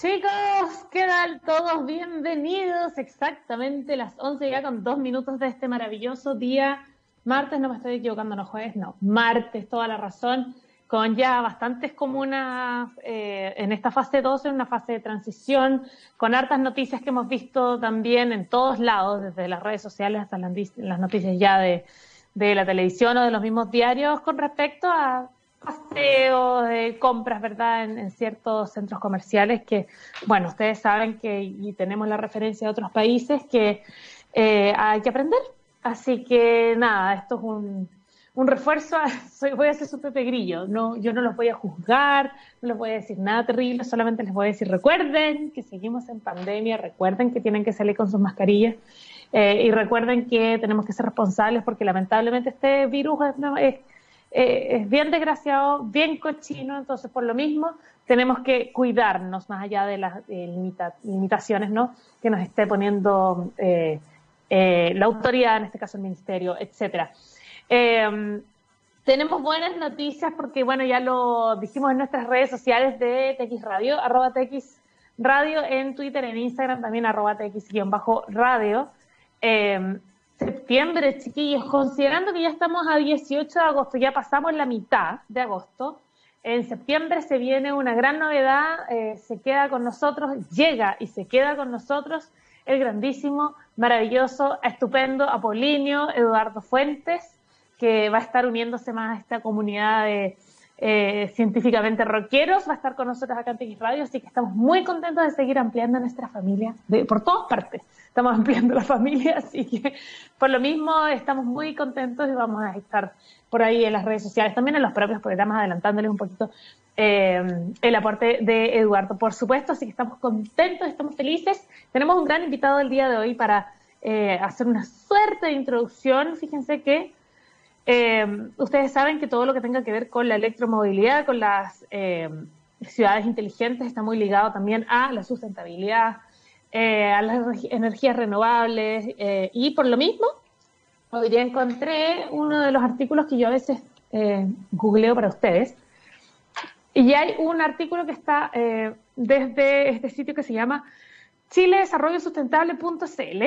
Chicos, ¿qué tal todos? Bienvenidos exactamente las 11 ya con dos minutos de este maravilloso día. Martes, no me estoy equivocando, no jueves, no. Martes, toda la razón, con ya bastantes comunas eh, en esta fase 12, en una fase de transición, con hartas noticias que hemos visto también en todos lados, desde las redes sociales hasta las, las noticias ya de, de la televisión o de los mismos diarios, con respecto a paseos, de compras, ¿verdad?, en, ciertos centros comerciales que, bueno, ustedes saben que, y tenemos la referencia de otros países, que eh, hay que aprender. Así que nada, esto es un, un refuerzo, soy, voy a ser su Pepe Grillo, no, yo no los voy a juzgar, no les voy a decir nada terrible, solamente les voy a decir, recuerden que seguimos en pandemia, recuerden que tienen que salir con sus mascarillas eh, y recuerden que tenemos que ser responsables porque lamentablemente este virus es, eh, es bien desgraciado, bien cochino, entonces por lo mismo tenemos que cuidarnos más allá de las limitaciones ¿no? que nos esté poniendo eh, eh, la autoridad, en este caso el ministerio, etcétera. Em, tenemos buenas noticias porque, bueno, ya lo dijimos en nuestras redes sociales de TX Radio, arroba TX Radio en Twitter, en Instagram, también arroba TX-radio. Septiembre, chiquillos, considerando que ya estamos a 18 de agosto, ya pasamos la mitad de agosto, en septiembre se viene una gran novedad, eh, se queda con nosotros, llega y se queda con nosotros el grandísimo, maravilloso, estupendo Apolinio Eduardo Fuentes, que va a estar uniéndose más a esta comunidad de eh, científicamente rockeros, va a estar con nosotros acá en TX Radio, así que estamos muy contentos de seguir ampliando nuestra familia de, por todas partes estamos ampliando la familia, así que por lo mismo estamos muy contentos y vamos a estar por ahí en las redes sociales, también en los propios programas, adelantándoles un poquito eh, el aporte de Eduardo, por supuesto, así que estamos contentos, estamos felices. Tenemos un gran invitado el día de hoy para eh, hacer una suerte de introducción. Fíjense que eh, ustedes saben que todo lo que tenga que ver con la electromovilidad, con las ciudades inteligentes, está muy ligado también a la sustentabilidad, eh, a las energías renovables eh, y por lo mismo, hoy día encontré uno de los artículos que yo a veces eh, googleo para ustedes y hay un artículo que está desde este sitio que se llama chiledesarrollosustentable.cl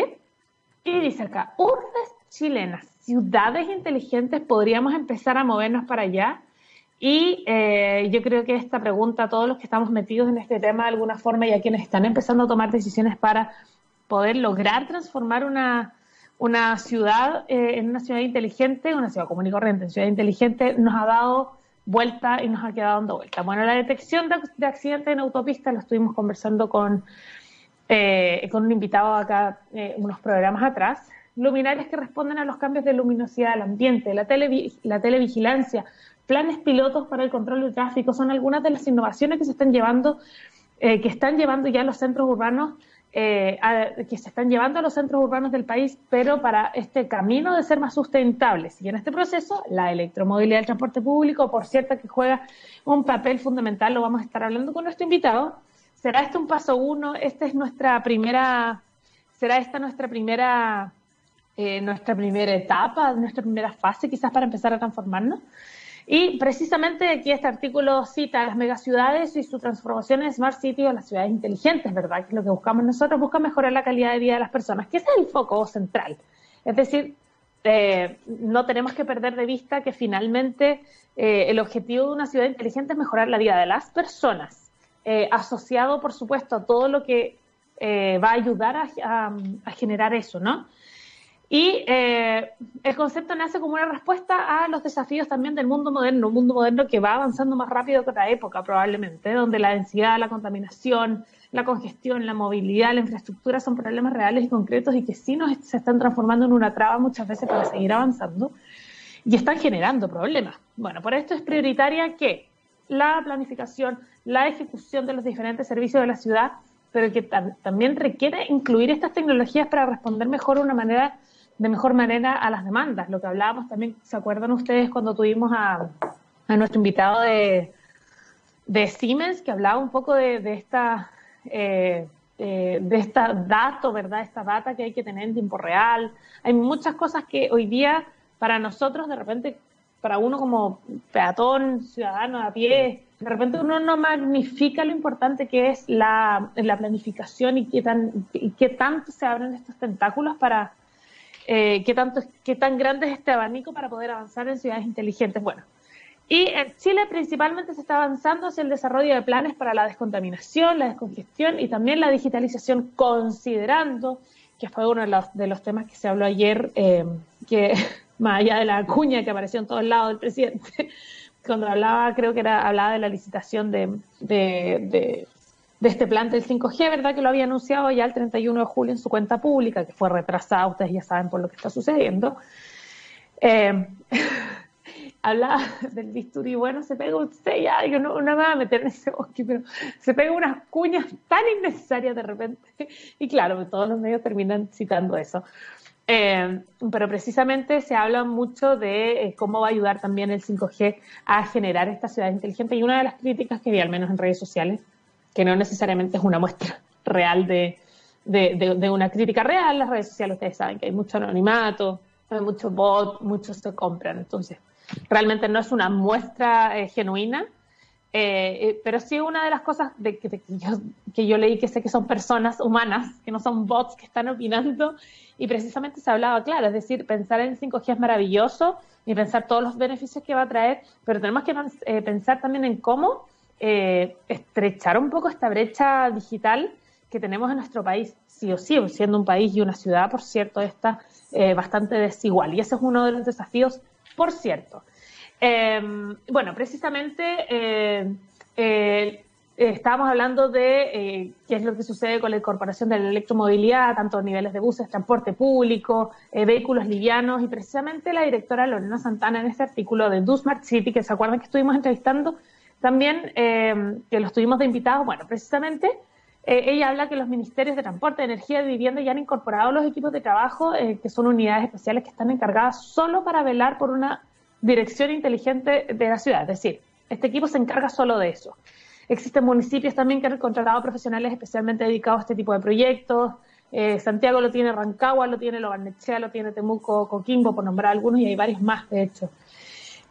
y dice acá, urbes chilenas, ciudades inteligentes, podríamos empezar a movernos para allá y eh, yo creo que esta pregunta a todos los que estamos metidos en este tema de alguna forma y a quienes están empezando a tomar decisiones para poder lograr transformar una, una ciudad eh, en una ciudad inteligente, una ciudad común y corriente, en ciudad inteligente, nos ha dado vuelta y nos ha quedado dando vuelta. Bueno, la detección de, accidentes en autopista lo estuvimos conversando con, eh, con un invitado acá unos programas atrás. Luminarias que responden a los cambios de luminosidad del ambiente, la, tele, la televigilancia, planes pilotos para el control del tráfico, son algunas de las innovaciones que se están llevando, eh, que están llevando ya los centros urbanos, eh, que se están llevando a los centros urbanos del país, pero para este camino de ser más sustentables. Y en este proceso, la electromovilidad del transporte público, por cierto, que juega un papel fundamental, lo vamos a estar hablando con nuestro invitado. ¿Será este un paso uno? Esta es nuestra primera, será esta nuestra primera, eh, nuestra primera etapa, nuestra primera fase quizás para empezar a transformarnos. Y precisamente aquí este artículo cita las megaciudades y su transformación en Smart City o las ciudades inteligentes, ¿verdad? Que es lo que buscamos nosotros, busca mejorar la calidad de vida de las personas, que ese es el foco central. Es decir, eh, no tenemos que perder de vista que finalmente eh, el objetivo de una ciudad inteligente es mejorar la vida de las personas, eh, asociado, por supuesto, a todo lo que va a ayudar a, a generar eso, ¿no? Y eh, el concepto nace como una respuesta a los desafíos también del mundo moderno, un mundo moderno que va avanzando más rápido que otra época probablemente, donde la densidad, la contaminación, la congestión, la movilidad, la infraestructura son problemas reales y concretos y que sí nos se están transformando en una traba muchas veces para seguir avanzando y están generando problemas. Bueno, por esto es prioritaria que la planificación, la ejecución de los diferentes servicios de la ciudad, pero que también requiere incluir estas tecnologías para responder mejor de una manera de mejor manera a las demandas. Lo que hablábamos también, ¿se acuerdan ustedes cuando tuvimos a, a nuestro invitado de, de, Siemens, que hablaba un poco de, de esta... Eh, eh, de esta dato, ¿verdad? Esta data que hay que tener en tiempo real. Hay muchas cosas que hoy día para nosotros, de repente, para uno como peatón, ciudadano a pie, de repente uno no magnifica lo importante que es la, la planificación y qué, tan, y qué tanto se abren estos tentáculos para, eh, qué, tanto, qué tan grande es este abanico para poder avanzar en ciudades inteligentes. Bueno, y en Chile principalmente se está avanzando hacia el desarrollo de planes para la descontaminación, la descongestión y también la digitalización, considerando, que fue uno de los, de los temas que se habló ayer, eh, que más allá de la cuña que apareció en todos lados del presidente, cuando hablaba, creo que era, hablaba de la licitación de, de, este plan del 5G, ¿verdad? Que lo había anunciado ya el 31 de julio en su cuenta pública, que fue retrasada, ustedes ya saben por lo que está sucediendo. Eh, hablaba del bisturí, bueno, se pega usted ya, yo no, no me voy a meter en ese bosque, pero se pega unas cuñas tan innecesarias de repente. Y claro, todos los medios terminan citando eso. Eh, pero precisamente se habla mucho de eh, cómo va a ayudar también el 5G a generar esta ciudad inteligente. Y una de las críticas que vi, al menos en redes sociales, que no necesariamente es una muestra real de, de, de, una crítica real, las redes sociales ustedes saben que hay mucho anonimato, hay mucho bot, muchos se compran. Entonces, realmente no es una muestra eh, genuina, eh, pero sí una de las cosas de, que, yo, que, yo, leí que sé que son personas humanas, que no son bots que están opinando y precisamente se hablaba, claro, es decir, pensar en 5G es maravilloso y pensar todos los beneficios que va a traer, pero tenemos que eh, pensar también en cómo eh, estrechar un poco esta brecha digital que tenemos en nuestro país, sí o sí, siendo un país y una ciudad, por cierto, está eh, bastante desigual. Y ese es uno de los desafíos, por cierto. Em, bueno, precisamente eh, estábamos hablando de qué es lo que sucede con la incorporación de la electromovilidad, tanto niveles de buses, transporte público, eh, vehículos livianos, y precisamente la directora Lorena Santana en este artículo de Do Smart City, que se acuerdan que estuvimos entrevistando también, que los tuvimos de invitados, bueno, precisamente ella habla que los ministerios de transporte, energía y vivienda ya han incorporado los equipos de trabajo, que son unidades especiales que están encargadas solo para velar por una dirección inteligente de la ciudad, es decir, este equipo se encarga solo de eso. Existen municipios también que han contratado profesionales especialmente dedicados a este tipo de proyectos. Eh, Santiago lo tiene, Rancagua lo tiene, Lobarnechea lo tiene, Temuco, Coquimbo, por nombrar algunos, y hay varios más, de hecho.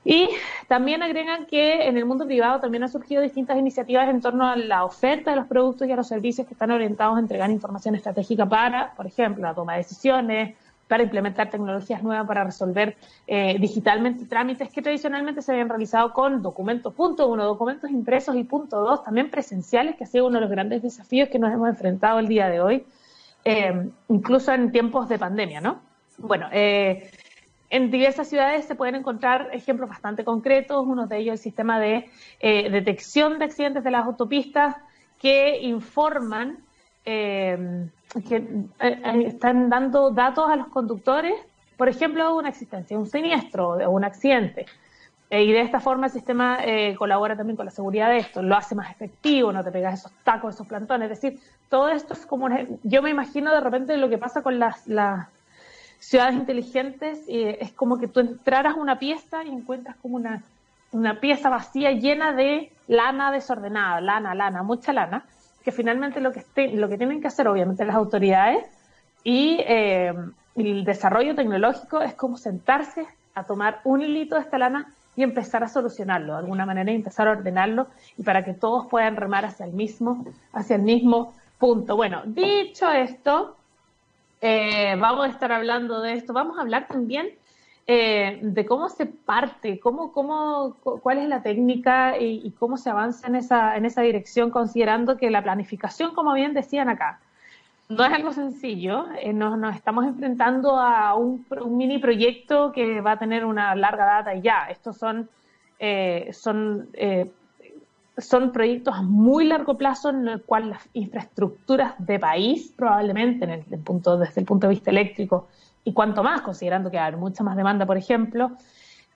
Y también agregan que en el mundo privado también han surgido distintas iniciativas en torno a la oferta de los productos y a los servicios que están orientados a entregar información estratégica para, por ejemplo, la toma de decisiones, para implementar tecnologías nuevas para resolver eh, digitalmente trámites que tradicionalmente se habían realizado con documentos, punto uno, documentos impresos y punto dos, también presenciales, que ha sido uno de los grandes desafíos que nos hemos enfrentado el día de hoy, eh, incluso en tiempos de pandemia, ¿no? Bueno, eh, en diversas ciudades se pueden encontrar ejemplos bastante concretos, uno de ellos el sistema de detección de accidentes de las autopistas que informan eh, que eh, eh, están dando datos a los conductores, por ejemplo, una existencia, un siniestro o un accidente. y de esta forma el sistema colabora también con la seguridad de esto, lo hace más efectivo, no te pegas esos tacos, esos plantones. Es decir, todo esto es como, yo me imagino de repente lo que pasa con las, las ciudades inteligentes, y es como que tú entraras a una pieza y encuentras como una, una pieza vacía llena de lana desordenada, lana, lana, mucha lana que finalmente lo que, lo que tienen que hacer, obviamente, las autoridades y eh, el desarrollo tecnológico es como sentarse a tomar un hilito de esta lana y empezar a solucionarlo de alguna manera y empezar a ordenarlo y para que todos puedan remar hacia el mismo, hacia el mismo punto. Bueno, dicho esto, eh, vamos a estar hablando de esto. Vamos a hablar también eh, de cómo se parte, cómo, cómo, cuál es la técnica y, cómo se avanza en esa, en esa dirección, considerando que la planificación, como bien decían acá, no es algo sencillo. Eh, nos, estamos enfrentando a un, mini proyecto que va a tener una larga data y ya. Estos son, eh, son, son proyectos a muy largo plazo en el cual las infraestructuras de país, probablemente en el, punto, desde el punto de vista eléctrico, y cuanto más, considerando que hay mucha más demanda, por ejemplo,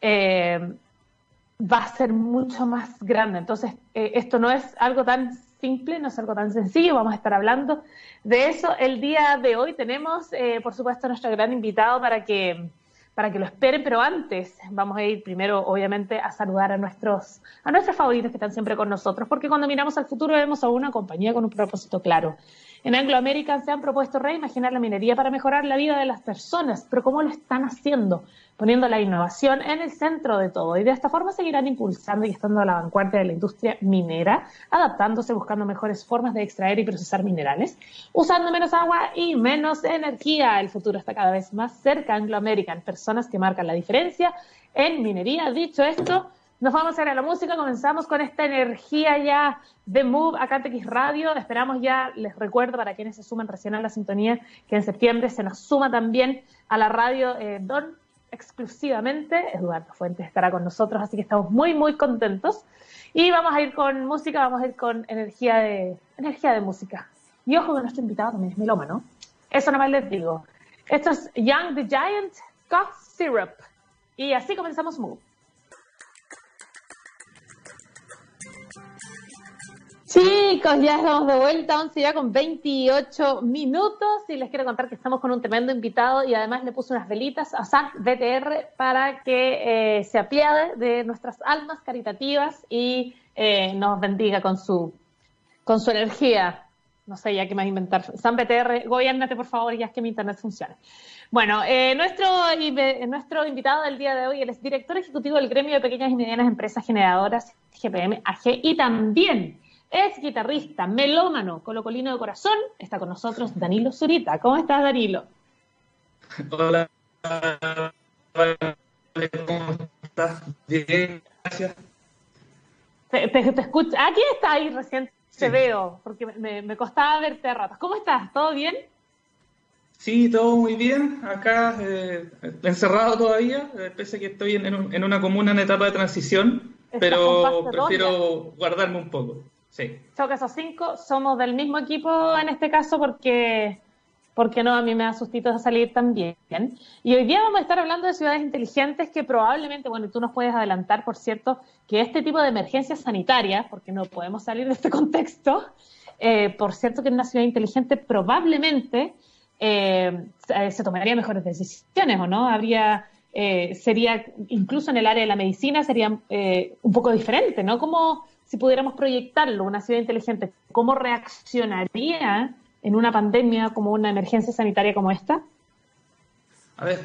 eh, va a ser mucho más grande. Entonces, eh, esto no es algo tan simple, no es algo tan sencillo, vamos a estar hablando de eso. El día de hoy tenemos, eh, por supuesto, a nuestro gran invitado para que para que lo esperen, pero antes vamos a ir primero, obviamente, a saludar a nuestros, a nuestros favoritos que están siempre con nosotros, porque cuando miramos al futuro vemos a una compañía con un propósito claro. En Anglo American se han propuesto reimaginar la minería para mejorar la vida de las personas, pero ¿cómo lo están haciendo? Poniendo la innovación en el centro de todo. Y de esta forma seguirán impulsando y estando a la vanguardia de la industria minera, adaptándose, buscando mejores formas de extraer y procesar minerales, usando menos agua y menos energía. El futuro está cada vez más cerca. Anglo American, personas que marcan la diferencia en minería. Dicho esto, nos vamos a ir a la música, comenzamos con esta energía ya de Move acá en Radio. Esperamos ya, les recuerdo para quienes se suman recién a la sintonía, que en septiembre se nos suma también a la radio eh, Don exclusivamente. Eduardo Fuentes estará con nosotros, así que estamos muy, muy contentos. Y vamos a ir con música, vamos a ir con energía de, energía de música. Y ojo que nuestro invitado también es melómano. Eso nomás les digo. Esto es Young the Giant Cough Syrup. Y así comenzamos Move. Chicos, ya estamos de vuelta, 11 ya con 28 minutos y les quiero contar que estamos con un tremendo invitado y además le puse unas velitas a SAC BTR para que eh, se apiade de nuestras almas caritativas y eh, nos bendiga con su, con su energía. No sé ya qué más inventar. San BTR, gobiernate por favor ya es que mi internet funcione. Bueno, eh, nuestro, nuestro invitado del día de hoy, él es director ejecutivo del Gremio de Pequeñas y Medianas Empresas Generadoras, GPM AG, y también es guitarrista, melómano, colocolino de corazón. Está con nosotros Danilo Zurita. ¿Cómo estás, Danilo? Hola. ¿Cómo estás? Bien, gracias. Te, te, escucho. Aquí está ahí recién te veo, porque me, costaba verte a ratos. ¿Cómo estás? ¿Todo bien? Sí, todo muy bien. Acá eh, encerrado todavía, eh, pese a que estoy en, en, una comuna en etapa de transición, pero prefiero guardarme un poco. Sí. esos cinco somos del mismo equipo en este caso porque, porque no, a mí me da sustito salir también. Y hoy día vamos a estar hablando de ciudades inteligentes que probablemente, bueno, tú nos puedes adelantar, por cierto, que este tipo de emergencias sanitarias, porque no podemos salir de este contexto, eh, por cierto que en una ciudad inteligente probablemente eh, se tomaría mejores decisiones, ¿o no? Habría... Eh, sería, incluso en el área de la medicina, sería un poco diferente, ¿no? ¿Cómo, si pudiéramos proyectarlo, una ciudad inteligente, ¿cómo reaccionaría en una pandemia como una emergencia sanitaria como esta? A ver,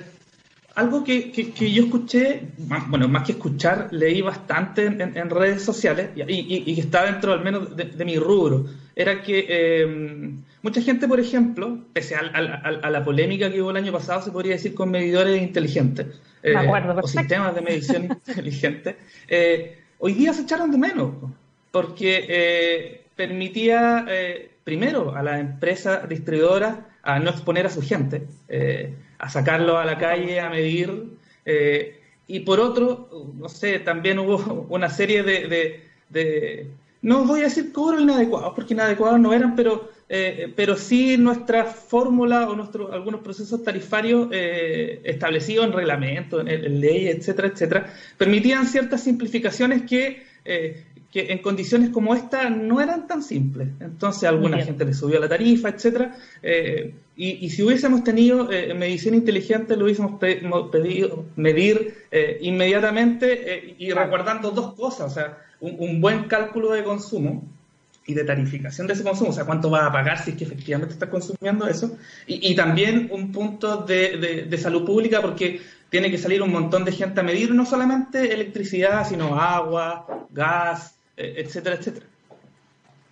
algo que, yo escuché, bueno, más que escuchar, leí bastante en, redes sociales y, que está dentro al menos de, mi rubro, era que eh, mucha gente, por ejemplo, pese a, la polémica que hubo el año pasado, se podría decir con medidores inteligentes eh, o sistemas de medición inteligentes, eh, hoy día se echaron de menos, porque eh, permitía eh, primero a la empresa distribuidora a no exponer a su gente, eh, a sacarlo a la calle, a medir, y por otro, no sé, también hubo una serie de, no voy a decir cobros inadecuados, porque inadecuados no eran, pero pero sí nuestra fórmula o nuestros algunos procesos tarifarios establecidos en reglamento, en, en, ley, etcétera, etcétera, permitían ciertas simplificaciones que que en condiciones como esta no eran tan simples. Entonces, alguna gente le subió la tarifa, etcétera. Eh, y, si hubiésemos tenido eh, medición inteligente, lo hubiésemos pedido medir eh, inmediatamente y recordando dos cosas, o sea, un, buen cálculo de consumo y de tarificación de ese consumo, o sea, cuánto va a pagar si es que efectivamente está consumiendo eso, y, también un punto de, de salud pública, porque tiene que salir un montón de gente a medir no solamente electricidad, sino agua, gas, eh, etcétera, etcétera.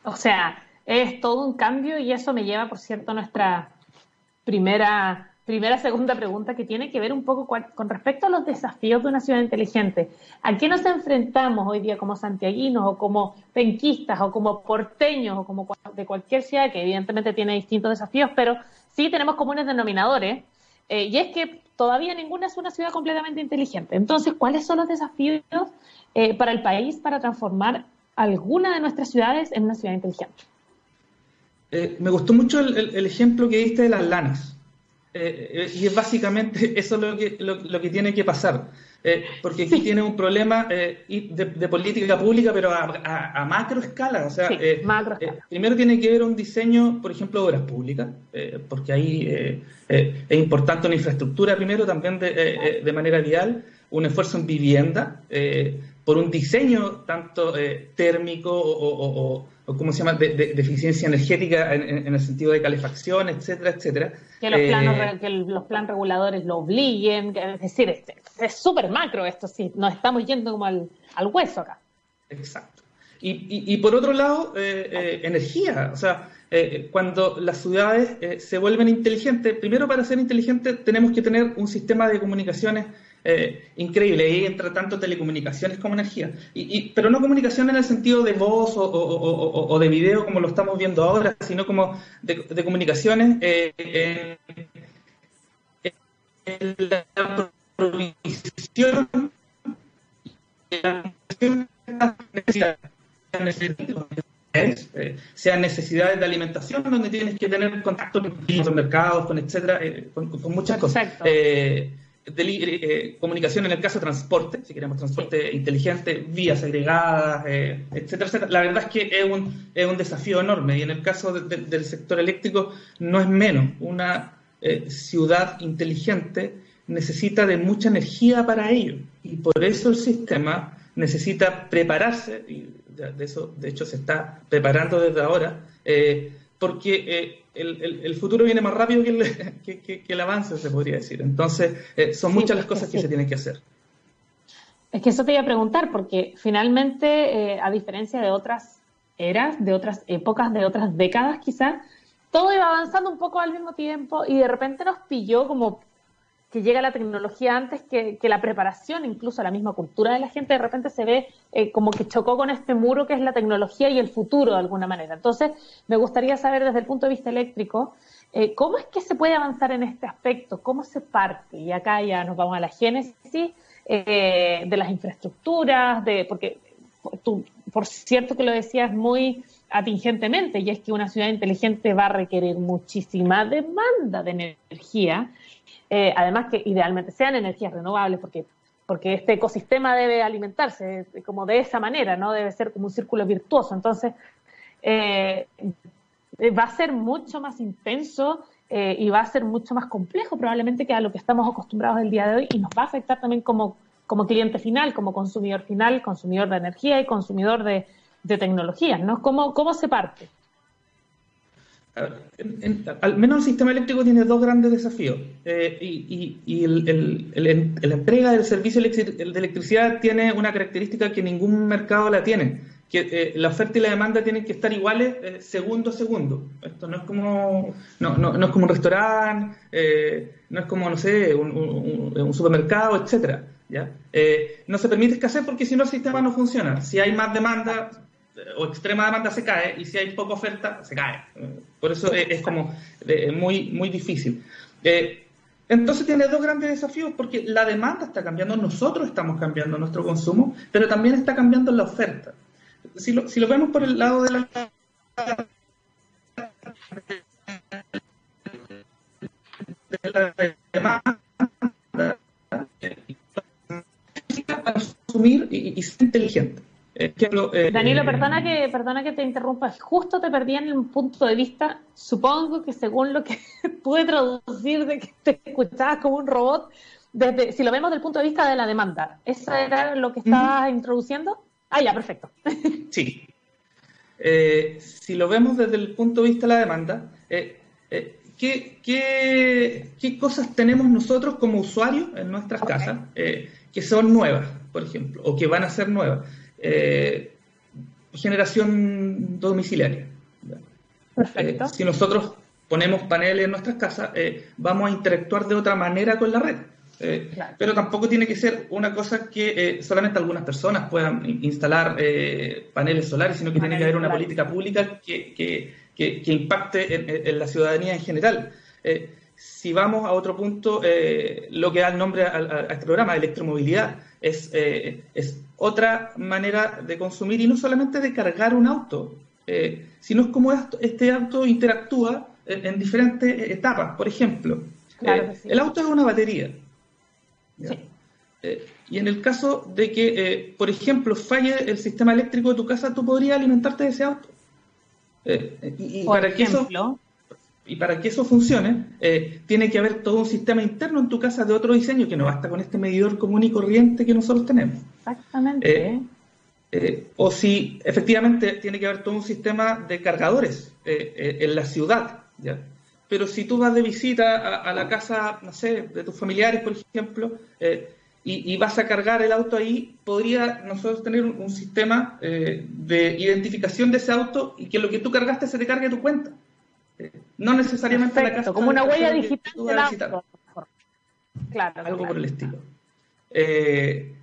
O sea, es todo un cambio y eso me lleva, por cierto, a nuestra primera, primera, segunda pregunta que tiene que ver un poco con respecto a los desafíos de una ciudad inteligente. ¿A qué nos enfrentamos hoy día como santiaguinos o como penquistas o como porteños o como de cualquier ciudad que evidentemente tiene distintos desafíos, pero sí tenemos comunes denominadores? Eh, y es que todavía ninguna es una ciudad completamente inteligente. Entonces, ¿cuáles son los desafíos eh, para el país para transformar alguna de nuestras ciudades en una ciudad inteligente. Eh, me gustó mucho el, ejemplo que diste de las lanas. Eh, eh, y es básicamente eso lo que, lo, que tiene que pasar. porque aquí tiene un problema de, política pública, pero a, macro escala. O sea, primero tiene que ver un diseño, por ejemplo, de obras públicas, porque ahí es importante una infraestructura primero, también de, de manera vial, un esfuerzo en vivienda por un diseño tanto eh, térmico o, ¿cómo se llama?, de, eficiencia energética en, el sentido de calefacción, etcétera, etcétera. Que los, planos, que los plan reguladores lo obliguen, es decir, es súper macro esto, sí, nos estamos yendo como al, hueso acá. Exacto. Y, por otro lado, energía, o sea, cuando las ciudades se vuelven inteligentes, primero para ser inteligentes tenemos que tener un sistema de comunicaciones eh, increíble. Ahí entra tanto telecomunicaciones como energía. Y, pero no comunicación en el sentido de voz o, de video como lo estamos viendo ahora, sino como de, comunicaciones eh, en, la provisión eh, sean necesidades de alimentación donde tienes que tener contacto con los mercados, con etcétera, eh, con, muchas cosas. Eh, eh, comunicación en el caso de transporte, si queremos transporte inteligente, vías agregadas, eh, etcétera, etcétera. La verdad es que es un, es un desafío enorme y en el caso del sector eléctrico no es menos. Una eh, ciudad inteligente necesita de mucha energía para ello y por eso el sistema necesita prepararse, y de, eso de hecho se está preparando desde ahora, porque el, futuro viene más rápido que el, que, el, avance, se podría decir. Entonces, eh, son muchas las cosas que se tienen que hacer. Es que eso te iba a preguntar, porque finalmente, eh, a diferencia de otras eras, de otras épocas, de otras décadas quizás, todo iba avanzando un poco al mismo tiempo y de repente nos pilló como que llega la tecnología antes que, la preparación, incluso la misma cultura de la gente, de repente se ve eh, como que chocó con este muro que es la tecnología y el futuro de alguna manera. Entonces, me gustaría saber desde el punto de vista eléctrico, eh, ¿cómo es que se puede avanzar en este aspecto? ¿Cómo se parte? Y acá ya nos vamos a la génesis eh, de las infraestructuras, de porque tú, por cierto que lo decías muy atingentemente, y es que una ciudad inteligente va a requerir muchísima demanda de energía eh, además que idealmente sean energías renovables, porque, porque este ecosistema debe alimentarse como de esa manera, ¿no? Debe ser como un círculo virtuoso. Entonces, eh, va a ser mucho más intenso eh, y va a ser mucho más complejo probablemente que a lo que estamos acostumbrados el día de hoy y nos va a afectar también como, como cliente final, como consumidor final, consumidor de energía y consumidor de, de tecnologías, ¿no? ¿Cómo, ¿Cómo se parte? Al menos el sistema eléctrico tiene dos grandes desafíos. Eh, y, la entrega del servicio de electricidad tiene una característica que ningún mercado la tiene, que eh, la oferta y la demanda tienen que estar iguales eh, segundo a segundo. Esto no es como, no, no, es como un restaurante, no es como, no sé, un, supermercado, etcétera. no se permite escasez porque si no el sistema no funciona. Si hay más demanda, o extrema demanda se cae y si hay poca oferta se cae. Por eso es, como muy, muy difícil. Eh, entonces tiene dos grandes desafíos porque la demanda está cambiando, nosotros estamos cambiando nuestro consumo, pero también está cambiando la oferta. Si lo, si lo vemos por el lado de la demanda, consumir y, y ser inteligente. Eh, Danilo, perdona que, perdona que te interrumpa. Justo te perdí en el punto de vista, supongo que según lo que pude traducir de que te escuchabas como un robot, desde, si lo vemos desde el punto de vista de la demanda, ¿eso era lo que estabas introduciendo? Ah, ya, perfecto. Sí. Eh, si lo vemos desde el punto de vista de la demanda, eh, ¿qué, qué, cosas tenemos nosotros como usuarios en nuestras casas que son nuevas, por ejemplo, o que van a ser nuevas? Eh, generación domiciliaria. Perfecto. Eh, si nosotros ponemos paneles en nuestras casas, eh, vamos a interactuar de otra manera con la red. Pero tampoco tiene que ser una cosa que solamente algunas personas puedan instalar paneles solares, sino que tiene que haber una política pública que, que, que, impacte en, la ciudadanía en general. Si vamos a otro punto, lo que da el nombre a, este programa, electromovilidad, es, es otra manera de consumir y no solamente de cargar un auto, eh, sino como este auto interactúa en, diferentes etapas. Por ejemplo, eh, el auto es una batería. Eh, y en el caso de que, por ejemplo, falle el sistema eléctrico de tu casa, tú podrías alimentarte de ese auto. y, para que eso y para que eso funcione, tiene que haber todo un sistema interno en tu casa de otro diseño que no basta con este medidor común y corriente que nosotros tenemos. Exactamente. Eh, o si efectivamente tiene que haber todo un sistema de cargadores en la ciudad. ¿ya? Pero si tú vas de visita a, la casa, no sé, de tus familiares, por ejemplo, y, vas a cargar el auto ahí, podría nosotros tener un, sistema eh, de identificación de ese auto y que lo que tú cargaste se te cargue a tu cuenta. Eh, no necesariamente la casa. Como una huella digital Claro. Algo por el estilo. Eh,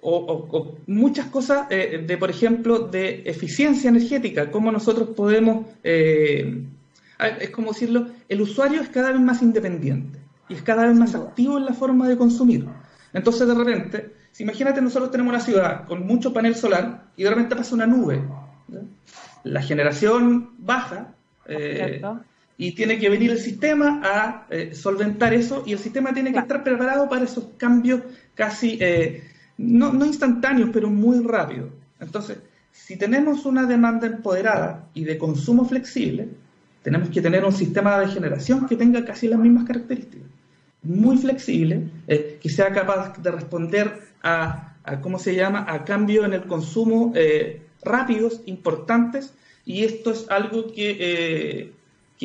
o, muchas cosas de, por ejemplo, de eficiencia energética, cómo nosotros podemos, es como decirlo, el usuario es cada vez más independiente y es cada vez más activo en la forma de consumir. Entonces, de repente, si imagínate, nosotros tenemos una ciudad con mucho panel solar y de repente pasa una nube. La generación baja eh, y tiene que venir el sistema a eh, solventar eso y el sistema tiene que estar preparado para esos cambios casi, eh, no, no instantáneos, pero muy rápidos. Entonces, si tenemos una demanda empoderada y de consumo flexible, tenemos que tener un sistema de generación que tenga casi las mismas características muy flexible, eh, que sea capaz de responder a, ¿cómo se llama?, a cambio en el consumo eh, rápidos, importantes, y esto es algo que,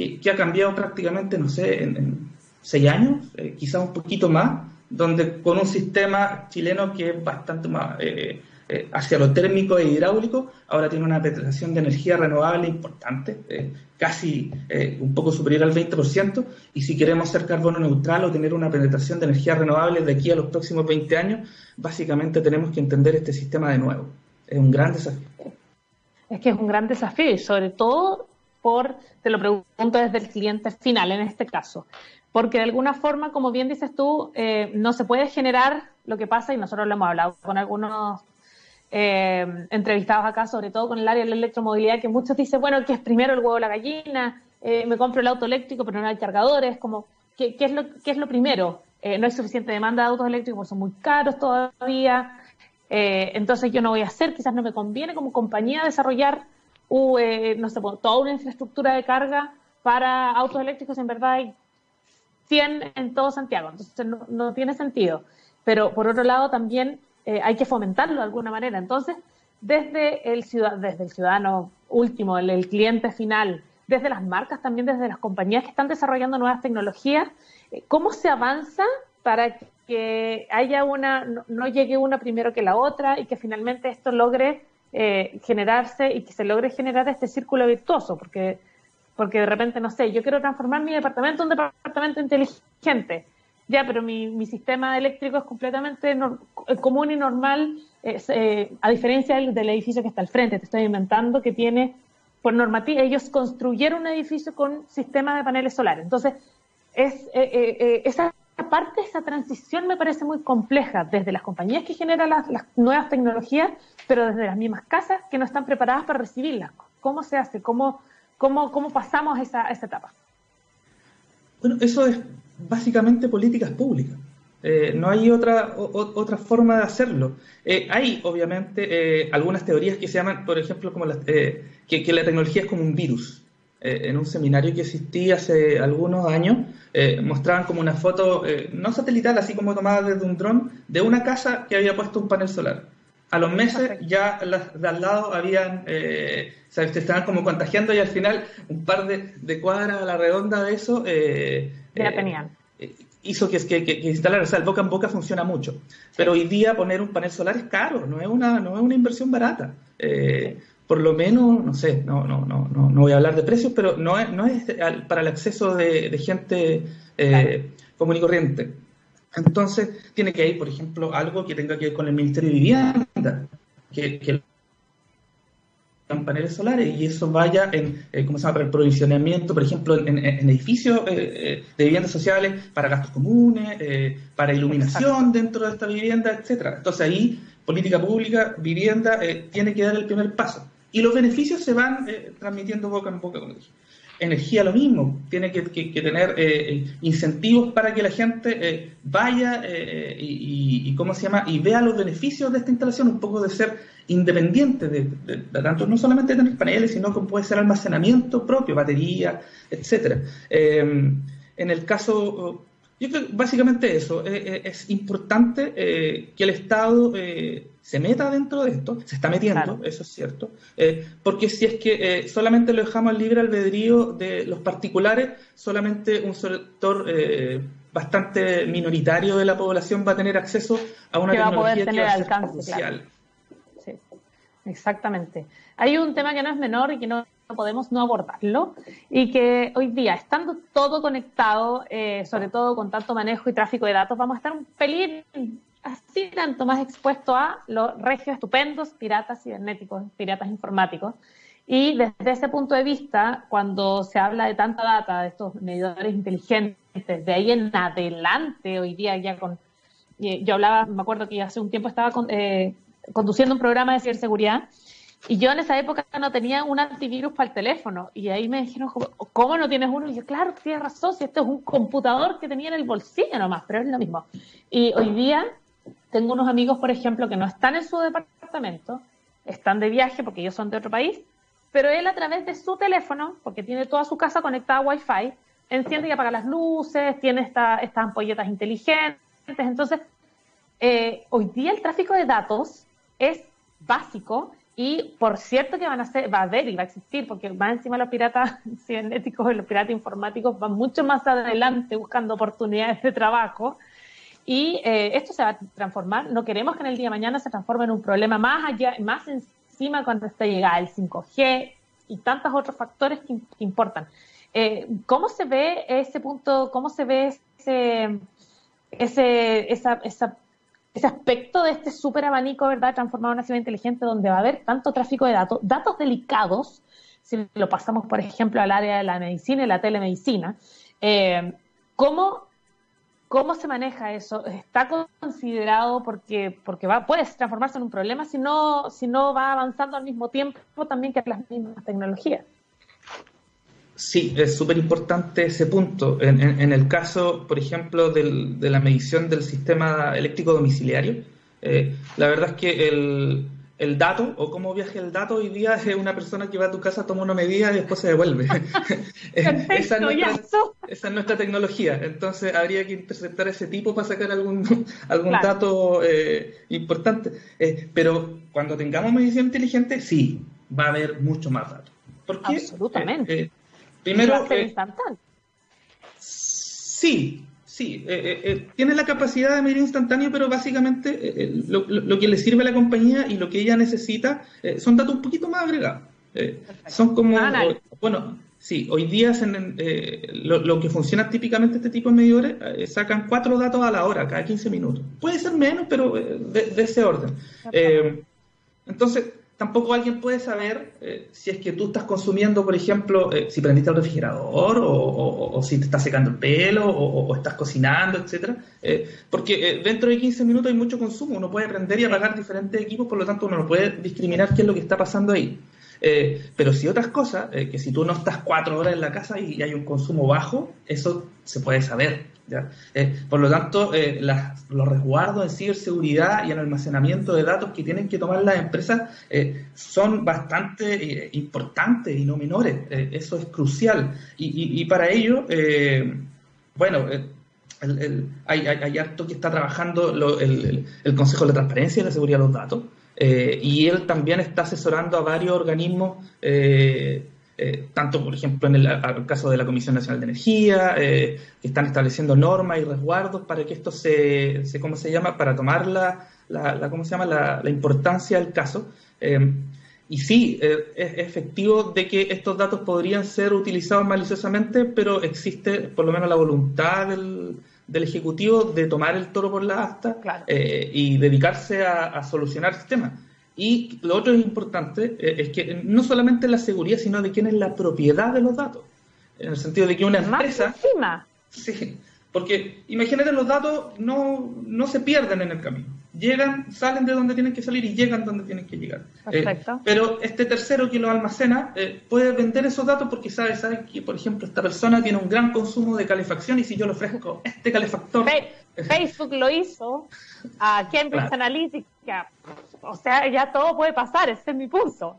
eh, que, ha cambiado prácticamente, no sé, en, seis años, quizás un poquito más, donde con un sistema chileno que es bastante más eh, hacia lo térmico e hidráulico, ahora tiene una penetración de energía renovable importante, eh, casi eh, un poco superior al 20%, y si queremos ser carbono neutral o tener una penetración de energía renovable de aquí a los próximos 20 años, básicamente tenemos que entender este sistema de nuevo. Es un gran desafío. Es que es un gran desafío y sobre todo por, te lo pregunto desde el cliente final en este caso, porque de alguna forma, como bien dices tú, no se puede generar lo que pasa, y nosotros lo hemos hablado con algunos eh, entrevistados acá, sobre todo con el área de la electromovilidad, que muchos dicen, bueno, que es primero el huevo o la gallina? Eh, me compro el auto eléctrico, pero no hay cargadores, como, ¿qué, es, lo, qué es lo primero? Eh, no hay suficiente demanda de autos eléctricos porque son muy caros todavía, entonces yo no voy a hacer, quizás no me conviene como compañía desarrollar, no sé, toda una infraestructura de carga para autos eléctricos, en verdad hay 100 en todo Santiago, entonces no, no tiene sentido. Pero por otro lado también eh, hay que fomentarlo de alguna manera. Entonces, desde el, desde el ciudadano último, el, cliente final, desde las marcas, también desde las compañías que están desarrollando nuevas tecnologías, eh, ¿cómo se avanza para que haya una, no, llegue una primero que la otra y que finalmente esto logre eh, generarse y que se logre generar este círculo virtuoso? Porque, porque de repente, no sé, yo quiero transformar mi departamento en un departamento inteligente ya, pero mi, mi sistema eléctrico es completamente eh, común y normal, eh, a diferencia del, edificio que está al frente, te estoy inventando, que tiene, por normativa, ellos construyeron un edificio con sistema de paneles solares. Entonces, es, eh, esa parte, esa transición me parece muy compleja, desde las compañías que generan las, nuevas tecnologías, pero desde las mismas casas que no están preparadas para recibirlas. ¿Cómo se hace? ¿Cómo, cómo, cómo pasamos esa, esa etapa? Bueno, eso es básicamente políticas públicas. Eh, no hay otra, otra forma de hacerlo. Eh, hay, obviamente, eh, algunas teorías que se llaman, por ejemplo, como que, que, la tecnología es como un virus. En un seminario que existí hace algunos años, mostraban como una foto, no satelital, así como tomada desde un dron, de una casa que había puesto un panel solar. A los meses ya las de al lado habían, se estaban como contagiando y al final un par de, de cuadras a la redonda de eso ya eh, tenían. Eh, hizo que, que, que, instalar, o sea, el boca en boca funciona mucho. Pero hoy día poner un panel solar es caro, no es una, no es una inversión barata. Eh, por lo menos, no sé, no, no, no, no, no voy a hablar de precios, pero no es, no es para el acceso de, gente común y corriente. Entonces, tiene que ir, por ejemplo, algo que tenga que ver con el Ministerio de Vivienda, que, que paneles solares y eso vaya en, eh, ¿cómo se llama?, para el provisionamiento, por ejemplo, en, edificios eh, eh, de viviendas sociales, para gastos comunes, para iluminación dentro de esta vivienda, etcétera. Entonces ahí, política pública, vivienda, tiene que dar el primer paso. Y los beneficios se van transmitiendo boca en boca, como dije. Energía lo mismo, tiene que, tener incentivos para que la gente vaya y, ¿cómo se llama? Y vea los beneficios de esta instalación, un poco de ser independiente de, tanto no solamente tener paneles, sino que puede ser almacenamiento propio, batería, etcétera. En el caso Yo creo que básicamente eso. Eh, eh, es importante eh, que el Estado se meta dentro de esto. Se está metiendo, eso es cierto. porque si es que solamente lo dejamos al libre albedrío de los particulares, solamente un sector bastante minoritario de la población va a tener acceso a una tecnología que va a ser alcance, Sí, exactamente. Hay un tema que no es menor y que no podemos no abordarlo y que hoy día, estando todo conectado, eh, sobre todo con tanto manejo y tráfico de datos, vamos a estar un pelín así tanto más expuesto a los regios estupendos, piratas cibernéticos, piratas informáticos. Y desde ese punto de vista, cuando se habla de tanta data, de estos medidores inteligentes, de ahí en adelante, hoy día ya con... Eh, yo hablaba, me acuerdo que hace un tiempo estaba eh, conduciendo un programa de ciberseguridad y yo en esa época no tenía un antivirus para el teléfono. Y ahí me dijeron, ¿cómo no tienes uno? Y yo, claro, tienes razón, si esto es un computador que tenía en el bolsillo nomás, pero es lo mismo. Y hoy día tengo unos amigos, por ejemplo, que no están en su departamento, están de viaje porque ellos son de otro país, pero él a través de su teléfono, porque tiene toda su casa conectada a Wi-Fi, enciende y apaga las luces, tiene esta, estas ampolletas inteligentes. Entonces, eh, hoy día el tráfico de datos es básico y por cierto que van a ser, va a haber y va a existir, porque más encima los piratas cibernéticos y los piratas informáticos van mucho más adelante buscando oportunidades de trabajo. Y eh, esto se va a transformar. No queremos que en el día de mañana se transforme en un problema más allá, más encima cuando esté llegada el 5G y tantos otros factores que, importan. Eh, ¿Cómo se ve ese punto? ¿Cómo se ve ese, ese, esa, esa ese aspecto de este súper abanico, ¿verdad?, transformado en una ciudad inteligente donde va a haber tanto tráfico de datos, datos delicados, si lo pasamos, por ejemplo, al área de la medicina y la telemedicina, eh, ¿cómo, ¿cómo se maneja eso? ¿Está considerado porque, porque va, puede transformarse en un problema si no, si no va avanzando al mismo tiempo también que las mismas tecnologías? Sí, es súper importante ese punto. En, el caso, por ejemplo, de la medición del sistema eléctrico domiciliario, eh, la verdad es que el, dato o cómo viaja el dato hoy día es una persona que va a tu casa, toma una medida y después se devuelve. esa, es nuestra, tecnología. Entonces habría que interceptar ese tipo para sacar algún, algún dato eh, importante. Eh, pero cuando tengamos medición inteligente, sí, va a haber mucho más datos. Absolutamente. Primero, eh, sí, sí, eh, eh, tiene la capacidad de medir instantáneo, pero básicamente lo, que le sirve a la compañía y lo que ella necesita son datos un poquito más agregados. son como, bueno, sí, hoy día lo, que funciona típicamente este tipo de medidores, sacan cuatro datos a la hora, cada 15 minutos. Puede ser menos, pero de, de ese orden. entonces, tampoco alguien puede saber eh, si es que tú estás consumiendo, por ejemplo, eh, si prendiste el refrigerador o, si te está secando el pelo o, estás cocinando, etcétera, eh, porque dentro de 15 minutos hay mucho consumo, uno puede prender y apagar diferentes equipos, por lo tanto uno no puede discriminar qué es lo que está pasando ahí. pero si otras cosas, que si tú no estás cuatro horas en la casa y hay un consumo bajo, eso se puede saber. Eh, por lo tanto, eh, los resguardos en ciberseguridad y en almacenamiento de datos que tienen que tomar las empresas eh, son bastante importantes y no menores. eso es crucial. Y, para ello, bueno, hay, hay, harto que está trabajando el, el, Consejo de la Transparencia y la Seguridad de los Datos. y él también está asesorando a varios organismos eh, tanto por ejemplo en el, caso de la Comisión Nacional de Energía, eh, que están estableciendo normas y resguardos para que esto se, se ¿cómo se llama?, para tomar la, la, ¿cómo se llama?, la, importancia del caso. Eh, y sí, es efectivo de que estos datos podrían ser utilizados maliciosamente, pero existe por lo menos la voluntad del, del Ejecutivo de tomar el toro por la asta y dedicarse a, a solucionar el tema. Y lo otro es importante eh, es que no solamente la seguridad, sino de quién es la propiedad de los datos. En el sentido de que una empresa. Encima. Sí, porque imagínate, los datos no, no se pierden en el camino. Llegan, salen de donde tienen que salir y llegan donde tienen que llegar. Eh, Perfecto. pero este tercero que los almacena eh, puede vender esos datos porque sabe, sabe que, por ejemplo, esta persona tiene un gran consumo de calefacción y si yo le ofrezco este calefactor. Facebook lo hizo a Cambridge O sea, ya todo puede pasar, ese es mi punto.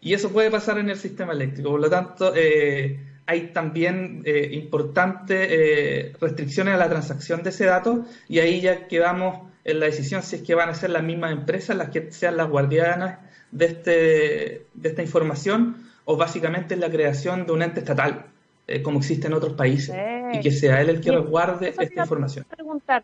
Y eso puede pasar en el sistema eléctrico, por lo tanto, eh, hay también eh, importantes eh, restricciones a la transacción de ese dato y ahí ya quedamos en la decisión si es que van a ser las mismas empresas las que sean las guardianas de, este, de esta información o básicamente la creación de un ente estatal, eh, como existe en otros países, y que sea él el que resguarde esta información. Preguntar,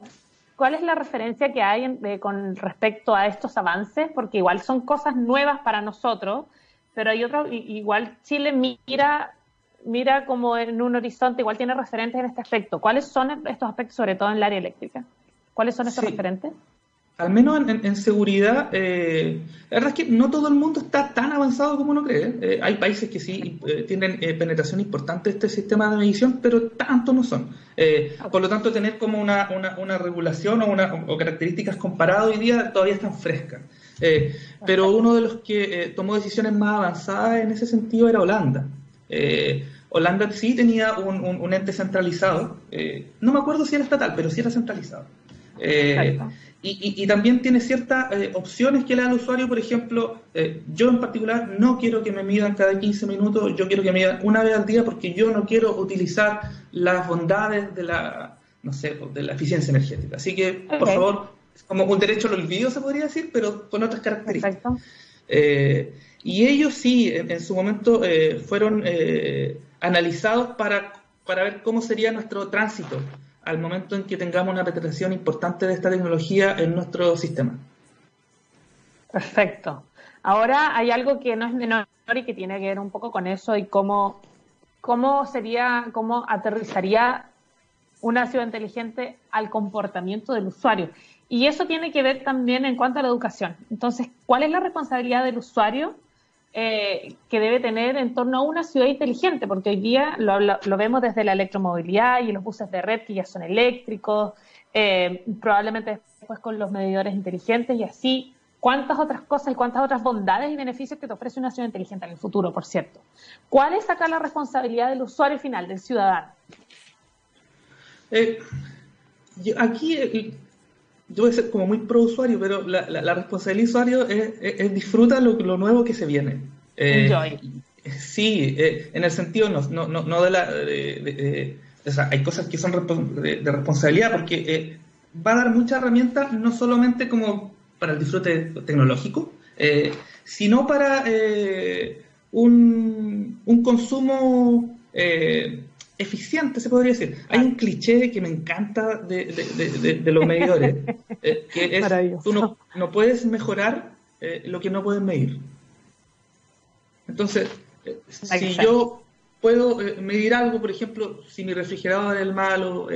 ¿Cuál es la referencia que hay con respecto a estos avances? Porque igual son cosas nuevas para nosotros, pero hay otros, igual Chile mira mira como en un horizonte, igual tiene referentes en este aspecto. ¿Cuáles son estos aspectos, sobre todo en el área eléctrica? ¿Cuáles son estos referentes? Al menos en, seguridad, eh, la verdad es que no todo el mundo está tan avanzado como uno cree. Eh, hay países que sí eh, tienen penetración importante de este sistema de medición, pero tanto no son. Por lo tanto, tener como una, una, regulación o, una, o características comparadas hoy día todavía están frescas. pero uno de los que tomó decisiones más avanzadas en ese sentido era Holanda. Holanda sí tenía un, ente centralizado, eh, no me acuerdo si era estatal, pero sí era centralizado. Eh, y, también tiene ciertas eh, opciones que le da al usuario, por ejemplo, yo en particular no quiero que me midan cada 15 minutos, yo quiero que me midan una vez al día porque yo no quiero utilizar las bondades de la, no sé, de la eficiencia energética. Así que, por favor, es como un derecho al olvido, se podría decir, pero con otras características. y ellos sí, en, su momento fueron analizados para, para ver cómo sería nuestro tránsito al momento en que tengamos una penetración importante de esta tecnología en nuestro sistema. Perfecto. Ahora hay algo que no es menor y que tiene que ver un poco con eso y cómo, cómo sería, cómo aterrizaría una ciudad inteligente al comportamiento del usuario. Y eso tiene que ver también en cuanto a la educación. Entonces, ¿cuál es la responsabilidad del usuario eh, que debe tener en torno a una ciudad inteligente, porque hoy día lo, vemos desde la electromovilidad y los buses de red que ya son eléctricos, eh, probablemente después con los medidores inteligentes y así. ¿Cuántas otras cosas y cuántas otras bondades y beneficios que te ofrece una ciudad inteligente en el futuro, por cierto? ¿Cuál es acá la responsabilidad del usuario final, del ciudadano? Eh, aquí yo voy a ser como muy pro usuario, pero la, la, responsabilidad del usuario es, es, disfrutar lo, lo, nuevo que se viene. Eh, Enjoy. Sí, eh, en el sentido no, no, no, de la... o sea, hay cosas que son de, responsabilidad porque eh, va a dar muchas herramientas, no solamente como para el disfrute tecnológico, sino para un, un consumo eficiente, se podría decir. Hay un cliché que me encanta de, los medidores, eh, que es, tú no, puedes mejorar eh, lo que no puedes medir. Entonces, eh, si yo puedo medir algo, por ejemplo, si mi refrigerador es el malo,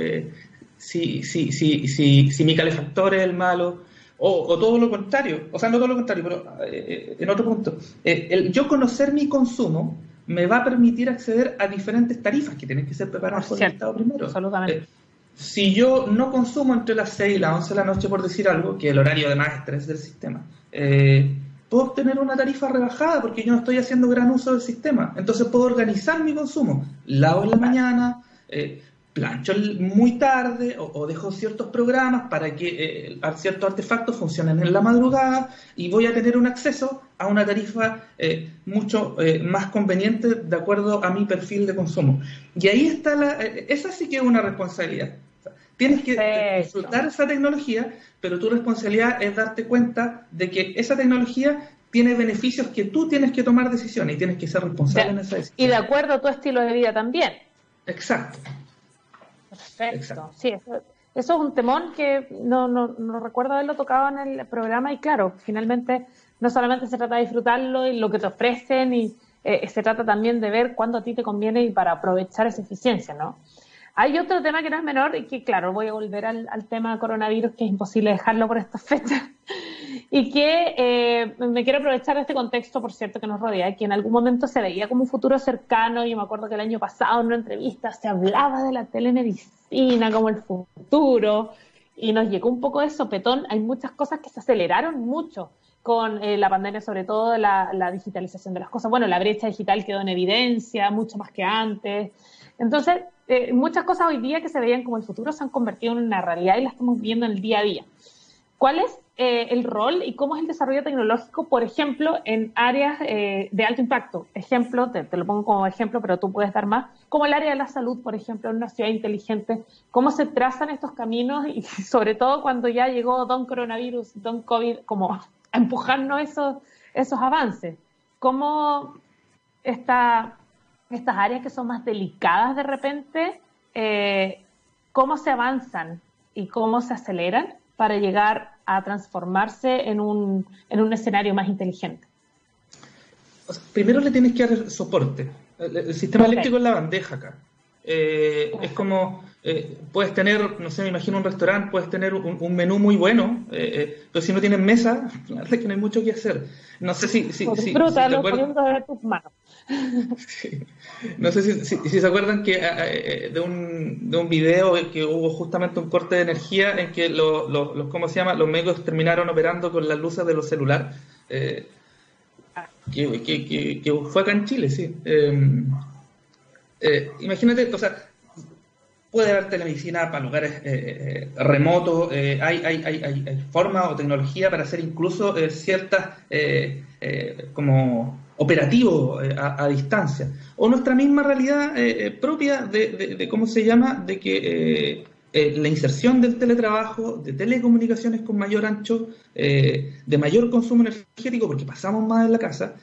si, si, si, si, si mi calefactor es el malo, o, todo lo contrario, o sea, no todo lo contrario, pero en otro punto, el, yo conocer mi consumo me va a permitir acceder a diferentes tarifas que tienen que ser preparadas por, el Estado primero. Absolutamente. Eh, si yo no consumo entre las 6 y las 11 de la noche, por decir algo, que el horario además es 3 del sistema, eh, puedo obtener una tarifa rebajada porque yo no estoy haciendo gran uso del sistema. Entonces puedo organizar mi consumo. Lavo en la mañana, eh, plancho muy tarde o, dejo ciertos programas para que eh, ciertos artefactos funcionen en la madrugada y voy a tener un acceso a una tarifa eh, mucho eh, más conveniente de acuerdo a mi perfil de consumo. Y ahí está la, esa sí que es una responsabilidad. tienes que disfrutar esa tecnología, pero tu responsabilidad es darte cuenta de que esa tecnología tiene beneficios que tú tienes que tomar decisiones y tienes que ser responsable en esa decisión. Y de acuerdo a tu estilo de vida también. Exacto. Perfecto. Sí, eso, es un temón que no, no, no, recuerdo haberlo tocado en el programa y claro, finalmente no solamente se trata de disfrutarlo y lo que te ofrecen y eh, se trata también de ver cuándo a ti te conviene y para aprovechar esa eficiencia, ¿no? Hay otro tema que no es menor y que, claro, voy a volver al, al tema coronavirus, que es imposible dejarlo por estas fechas, y que eh, me quiero aprovechar de este contexto, por cierto, que nos rodea, que en algún momento se veía como un futuro cercano. Yo me acuerdo que el año pasado en una entrevista se hablaba de la telemedicina como el futuro y nos llegó un poco de sopetón. Hay muchas cosas que se aceleraron mucho con eh, la pandemia, sobre todo la, digitalización de las cosas. Bueno, la brecha digital quedó en evidencia mucho más que antes. Entonces, eh, muchas cosas hoy día que se veían como el futuro se han convertido en una realidad y las estamos viendo en el día a día. ¿Cuál es eh, el rol y cómo es el desarrollo tecnológico, por ejemplo, en áreas eh, de alto impacto. Ejemplo, te, lo pongo como ejemplo, pero tú puedes dar más, como el área de la salud, por ejemplo, en una ciudad inteligente, cómo se trazan estos caminos y sobre todo cuando ya llegó Don Coronavirus, Don COVID, como empujarnos esos, esos avances. Cómo esta, estas áreas que son más delicadas de repente, eh, cómo se avanzan y cómo se aceleran para llegar a transformarse en un, en un escenario más inteligente? primero le tienes que dar soporte. El, sistema eléctrico es la bandeja acá. Eh, es como, eh, puedes tener, no sé, me imagino un restaurante, puedes tener un, menú muy bueno, eh, pero si no tienes mesa, la verdad es que no hay mucho que hacer. No sé si... si, si, tus manos. No sé si, se acuerdan que de, un, de un video que hubo justamente un corte de energía en que los, ¿cómo se llama? Los médicos terminaron operando con las luces de los celulares. que, que, que, fue acá en Chile, sí. Imagínate, o sea, puede haber telemedicina para lugares eh, eh, remotos, eh, hay, hay, hay, hay, forma o tecnología para hacer incluso ciertas como operativo a, distancia. O nuestra misma realidad propia de, cómo se llama, de que la inserción del teletrabajo, de telecomunicaciones con mayor ancho, de mayor consumo energético, porque pasamos más en la casa,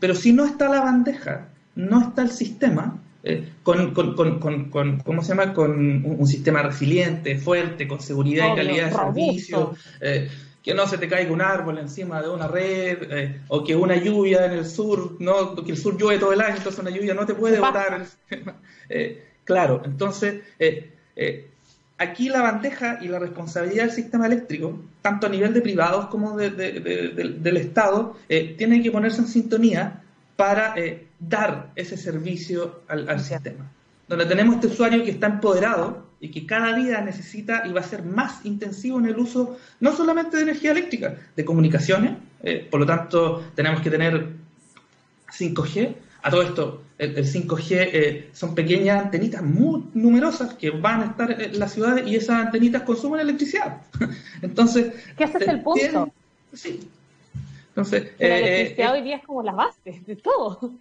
pero si no está la bandeja, no está el sistema, eh, con, con, con, con, ¿cómo se llama? Con un, sistema resiliente, fuerte, con seguridad y calidad de servicio, eh, que no se te caiga un árbol encima de una red, eh, o que una lluvia en el sur, no, que el sur llueve todo el año, entonces una lluvia no te puede botar. claro, entonces aquí la bandeja y la responsabilidad del sistema eléctrico, tanto a nivel de privados como de, del Estado, tiene que ponerse en sintonía para dar ese servicio al, sistema. Donde tenemos este usuario que está empoderado y que cada día necesita y va a ser más intensivo en el uso no solamente de energía eléctrica, de comunicaciones, eh, por lo tanto tenemos que tener 5G. A todo esto, el, 5G eh, son pequeñas antenitas muy numerosas que van a estar en las ciudades y esas antenitas consumen electricidad. Entonces, ¿qué ese es el punto? sí. Entonces, la eh, electricidad hoy día es como la base de todo.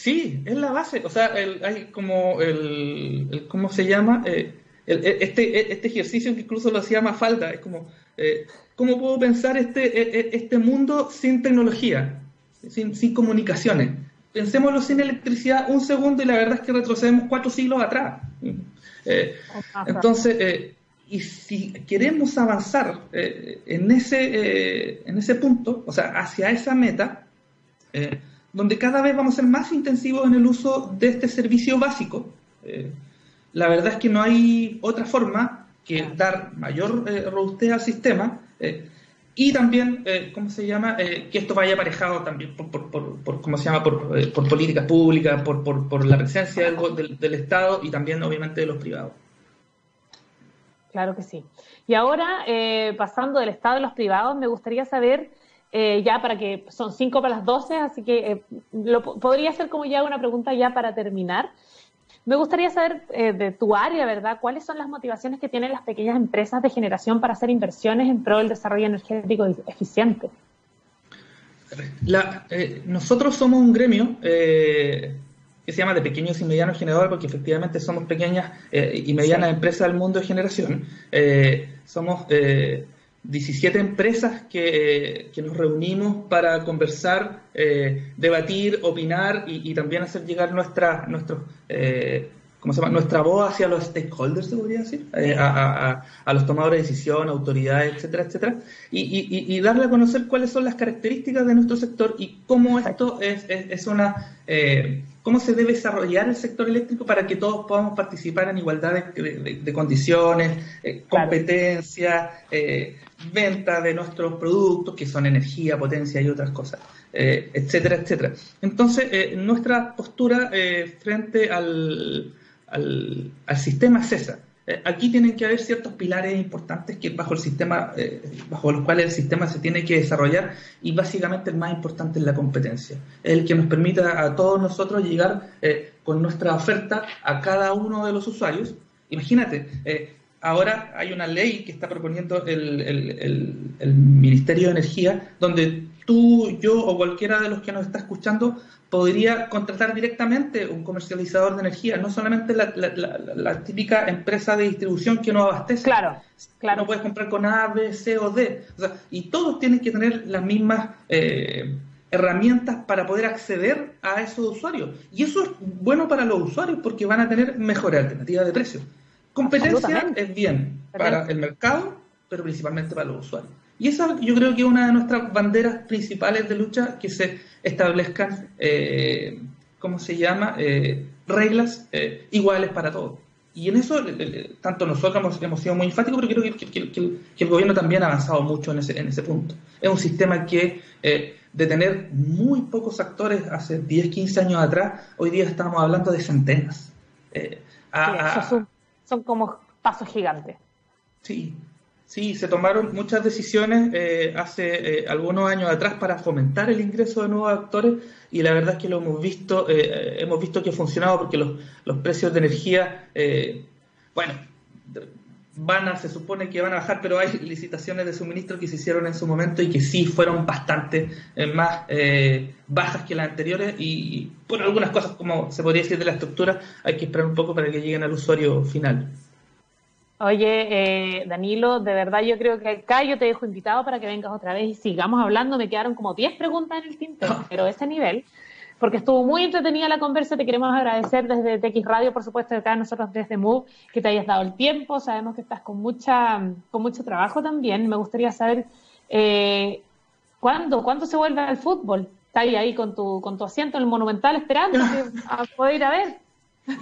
Sí, es la base. O sea, hay como el, ¿cómo se llama? Eh, este, este ejercicio que incluso lo hacía falta. Es como, eh, ¿cómo puedo pensar este, e, e, este mundo sin tecnología, sin, sin comunicaciones? Pensémoslo sin electricidad un segundo y la verdad es que retrocedemos cuatro siglos atrás. Eh, entonces, y si queremos avanzar en, ese, en ese punto, o sea, hacia esa meta, donde cada vez vamos a ser más intensivos en el uso de este servicio básico. Eh, la verdad es que no hay otra forma que dar mayor eh, robustez al sistema eh, y también, ¿cómo se llama?, que esto vaya aparejado también por, por, ¿cómo se llama?, por, políticas públicas, por, la presencia del, del Estado y también, obviamente, de los privados. Claro que sí. Y ahora, pasando del Estado a los privados, me gustaría saber eh, ya para que son 5 para las 12, así que eh, lo, podría ser como ya una pregunta ya para terminar. Me gustaría saber eh, de tu área, ¿verdad? ¿Cuáles son las motivaciones que tienen las pequeñas empresas de generación para hacer inversiones en pro del desarrollo energético eficiente? nosotros somos un gremio que se llama de pequeños y medianos generadores porque efectivamente somos pequeñas y medianas empresas del mundo de generación. somos 17 empresas que, que, nos reunimos para conversar, eh, debatir, opinar y, también hacer llegar nuestra, nuestro, eh, ¿cómo se llama? nuestra voz hacia los stakeholders, se podría decir, eh, a, a, los tomadores de decisión, autoridades, etcétera, etcétera, y, y, y, darle a conocer cuáles son las características de nuestro sector y cómo esto es, es, una cómo se debe desarrollar el sector eléctrico para que todos podamos participar en igualdad de, condiciones, competencia, venta de nuestros productos, que son energía, potencia y otras cosas, eh, etcétera, etcétera. Entonces, eh, nuestra postura eh, frente al, al, sistema es esa. aquí tienen que haber ciertos pilares importantes que bajo el sistema, bajo los cuales el sistema se tiene que desarrollar y básicamente el más importante es la competencia, el que nos permita a todos nosotros llegar con nuestra oferta a cada uno de los usuarios. Imagínate, ahora hay una ley que está proponiendo el, Ministerio de Energía, donde tú, yo o cualquiera de los que nos está escuchando podría contratar directamente un comercializador de energía, no solamente la, típica empresa de distribución que no abastece. Claro, claro. No puedes comprar con A, B, C o D. y todos tienen que tener las mismas eh, herramientas para poder acceder a esos usuarios. Y eso es bueno para los usuarios porque van a tener mejores alternativas de precio. Competencia es bien para el mercado, pero principalmente para los usuarios. Y esa yo creo que es una de nuestras banderas principales de lucha, que se establezcan, eh, ¿cómo se llama?, eh, reglas eh, iguales para todos. Y en eso, tanto nosotros hemos, sido muy enfáticos, pero creo que, el gobierno también ha avanzado mucho en ese, en ese punto. Es un sistema que, de tener muy pocos actores hace 10, 15 años atrás, hoy día estamos hablando de centenas. son como pasos gigantes. Sí, Sí, se tomaron muchas decisiones eh, hace eh, algunos años atrás para fomentar el ingreso de nuevos actores y la verdad es que lo hemos visto, eh, hemos visto que ha funcionado porque los, precios de energía, bueno, van a, se supone que van a bajar, pero hay licitaciones de suministro que se hicieron en su momento y que sí fueron bastante más bajas que las anteriores y por algunas cosas, como se podría decir de la estructura, hay que esperar un poco para que lleguen al usuario final. Oye, eh, Danilo, de verdad yo creo que acá yo te dejo invitado para que vengas otra vez y sigamos hablando. Me quedaron como 10 preguntas en el tintero, pero ese nivel, porque estuvo muy entretenida la conversa. Te queremos agradecer desde TX Radio, por supuesto, acá nosotros desde Move, que te hayas dado el tiempo. Sabemos que estás con mucha con mucho trabajo también. Me gustaría saber eh, ¿cuándo, cuándo se vuelve al fútbol. ¿Estás ahí, ahí con tu, con tu asiento en el Monumental esperando a poder ir a ver?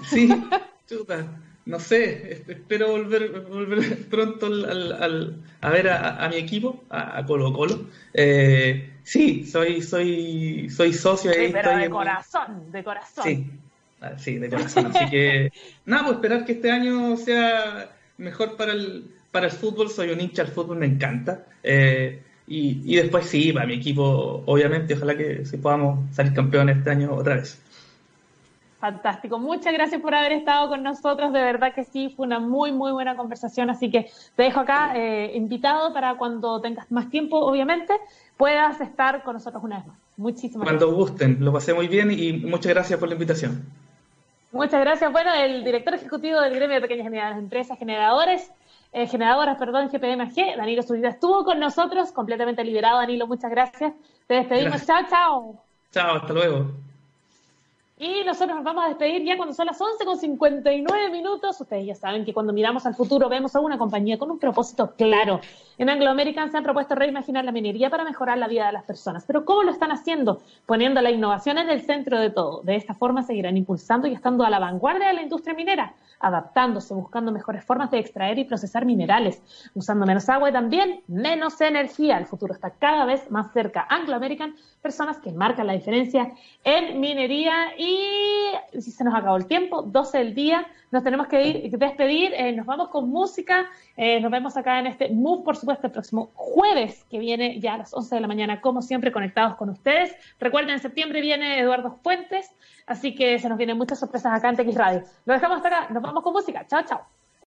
Sí, chuta no sé, espero volver, volver pronto al, a ver a, mi equipo, a, Colo Colo. Eh, sí, soy, soy, soy socio. Sí, pero de corazón, de corazón. Sí, ah, sí, de corazón. Así que, nada, pues esperar que este año sea mejor para el, para el fútbol. Soy un hincha al fútbol, me encanta. Eh, y, y después sí, para mi equipo, obviamente, ojalá que si podamos salir campeones este año otra vez. Fantástico. Muchas gracias por haber estado con nosotros. De verdad que sí, fue una muy, muy buena conversación. Así que te dejo acá eh, invitado para cuando tengas más tiempo, obviamente, puedas estar con nosotros una vez más. Muchísimas gracias. Cuando gusten. Lo pasé muy bien y muchas gracias por la invitación. Muchas gracias. Bueno, el director ejecutivo del gremio de pequeñas y medianas empresas generadores, eh, generadoras, perdón, GPMG, Danilo Zurita, estuvo con nosotros, completamente liberado. Danilo, muchas gracias. Te despedimos. Chao, chao. Chao, hasta luego. Y nosotros nos vamos a despedir ya cuando son las 11 con 59 minutos. Ustedes ya saben que cuando miramos al futuro vemos a una compañía con un propósito claro. En Anglo American se han propuesto reimaginar la minería para mejorar la vida de las personas. Pero ¿cómo lo están haciendo? Poniendo la innovación en el centro de todo. De esta forma seguirán impulsando y estando a la vanguardia de la industria minera, adaptándose, buscando mejores formas de extraer y procesar minerales, usando menos agua y también menos energía. El futuro está cada vez más cerca. Anglo American, personas que marcan la diferencia en minería y si se nos acabó el tiempo, 12 del día, nos tenemos que ir, despedir, eh, nos vamos con música, eh, nos vemos acá en este Move, por supuesto, el próximo jueves, que viene ya a las 11 de la mañana, como siempre, conectados con ustedes. Recuerden, en septiembre viene Eduardo Fuentes, así que se nos vienen muchas sorpresas acá en TX Radio. Lo dejamos hasta acá, nos vamos con música, chao, chao.